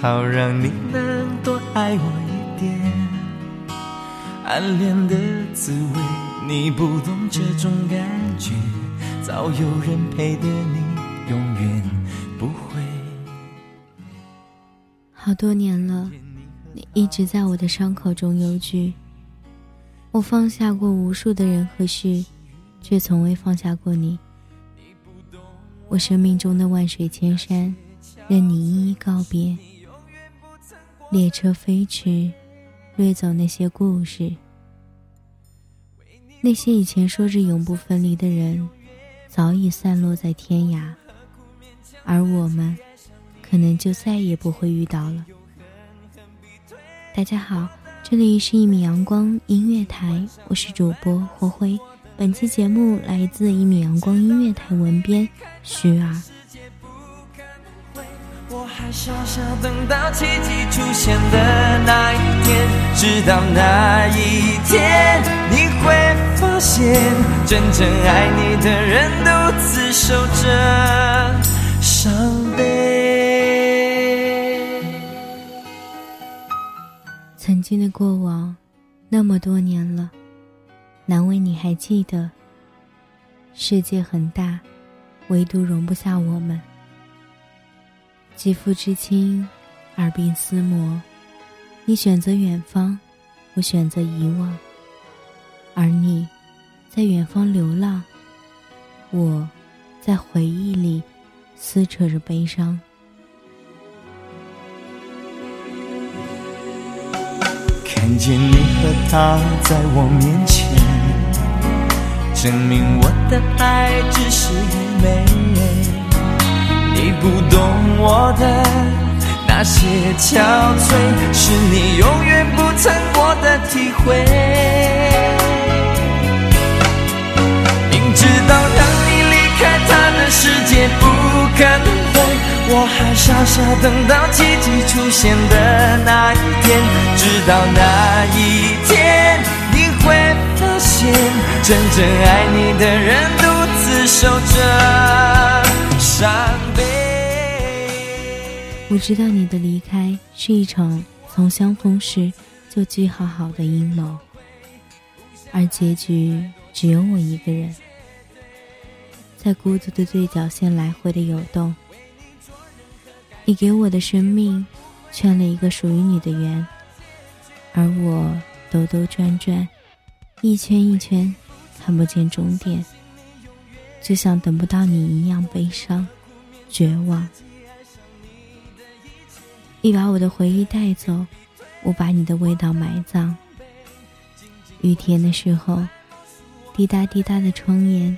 好让你能多爱我一点。暗恋的滋味，你不懂这种感觉，早有人陪的你，永远不会。好多年了，你一直在我的伤口中游居。我放下过无数的人和事，却从未放下过你。我生命中的万水千山，任你一一告别。列车飞驰，掠走那些故事。那些以前说着永不分离的人，早已散落在天涯，而我们，可能就再也不会遇到了。大家好，这里是一米阳光音乐台，我是主播霍辉。本期节目来自一米阳光音乐台文编徐儿。还傻傻等到奇迹出现的那一天，直到那一天，你会发现，真正爱你的人独自守着伤悲。曾经的过往，那么多年了，难为你还记得。世界很大，唯独容不下我们。肌肤之亲，耳鬓厮磨。你选择远方，我选择遗忘。而你，在远方流浪，我，在回忆里撕扯着悲伤。看见你和他在我面前，证明我的爱只是愚昧。你不懂我的那些憔悴，是你永远不曾过的体会。明知道让你离开他的世界不可能会，我还傻傻等到奇迹出现的那一天，直到那一天，你会发现，真正爱你的人独自守着我知道你的离开是一场从相逢时就记好好的阴谋，而结局只有我一个人，在孤独的对角线来回的游动。你给我的生命圈了一个属于你的圆，而我兜兜转转，一圈一圈，看不见终点，就像等不到你一样悲伤、绝望。你把我的回忆带走，我把你的味道埋葬。雨天的时候，滴答滴答的窗沿，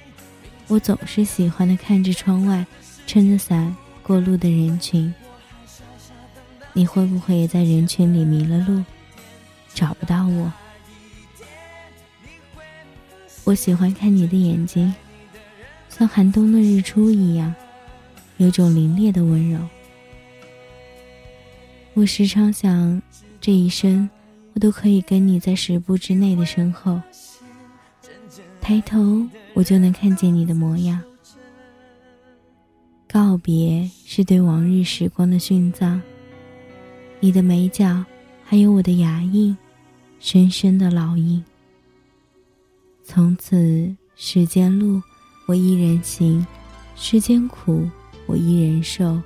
我总是喜欢的看着窗外撑着伞过路的人群。你会不会也在人群里迷了路，找不到我？我喜欢看你的眼睛，像寒冬的日出一样，有种凛冽的温柔。我时常想，这一生我都可以跟你在十步之内的身后。抬头，我就能看见你的模样。告别是对往日时光的殉葬。你的眉角，还有我的牙印，深深的烙印。从此，世间路，我一人行；世间苦，我一人受；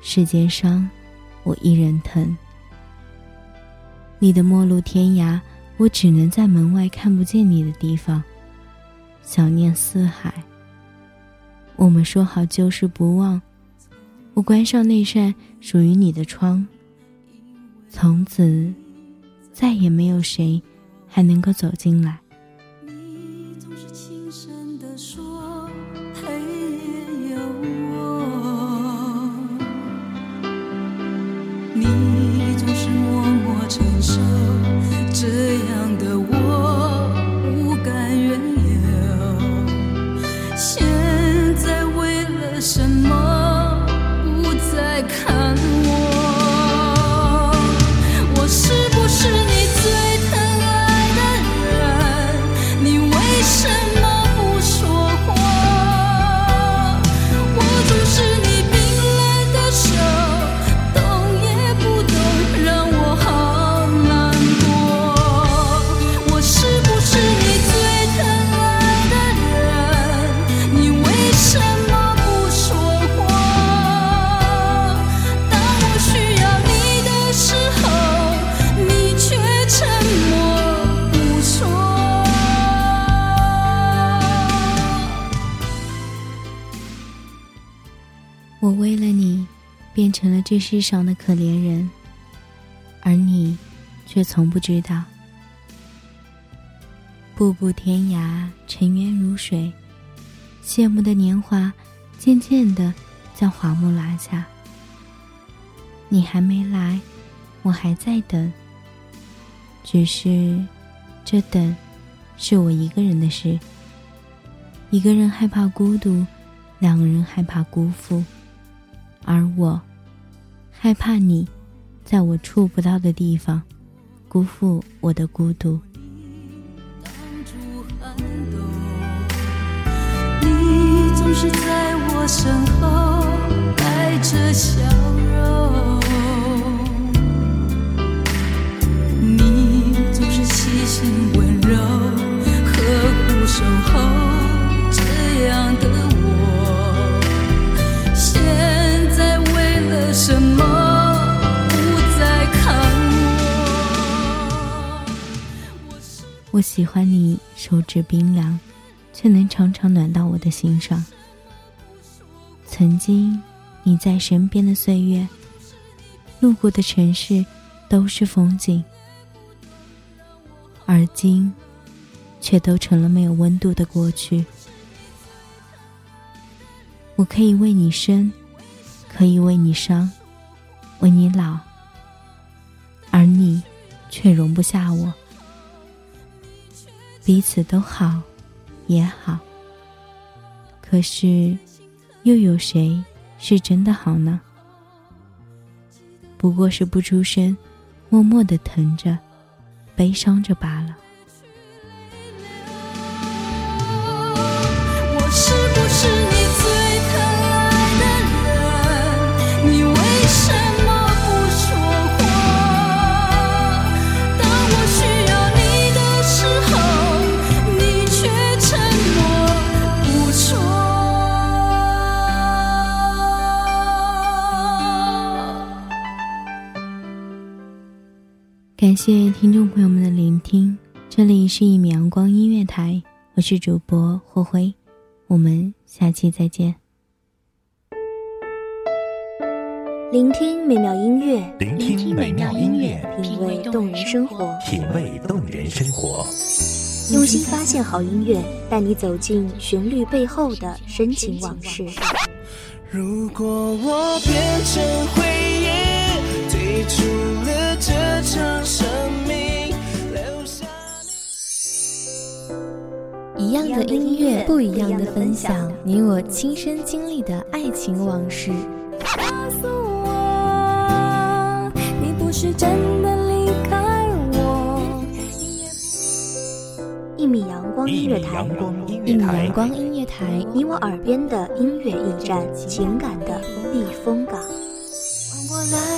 世间伤，我一人疼。你的陌路天涯，我只能在门外看不见你的地方，想念四海。我们说好旧事不忘，我关上那扇属于你的窗。从此，再也没有谁还能够走进来。成了这世上的可怜人，而你，却从不知道。步步天涯，尘缘如水，羡慕的年华，渐渐的将华幕拉下。你还没来，我还在等。只是，这等，是我一个人的事。一个人害怕孤独，两个人害怕辜负。而我，害怕你，在我触不到的地方，辜负我的孤独。你总是在我身后带着笑容，你总是细心温柔，呵护守候，我喜欢你手指冰凉，却能常常暖到我的心上。曾经你在身边的岁月，路过的城市都是风景，而今却都成了没有温度的过去。我可以为你生。可以为你伤，为你老，而你却容不下我。彼此都好，也好。可是，又有谁是真的好呢？不过是不出声，默默的疼着，悲伤着罢了。谢听众朋友们的聆听，这里是一米阳光音乐台，我是主播霍辉，我们下期再见。聆听美妙音乐，聆听美妙音乐，品味动人生活，品味动人生活，用心发现好音乐，带你走进旋律背后的深情往事。如果我变成回忆。不一样的分享，你我亲身经历的爱情往事。告诉我，你不是真的离开我。一米阳光音乐台，一米阳光音乐台，你我耳边的音乐驿站，情感的避风港。我来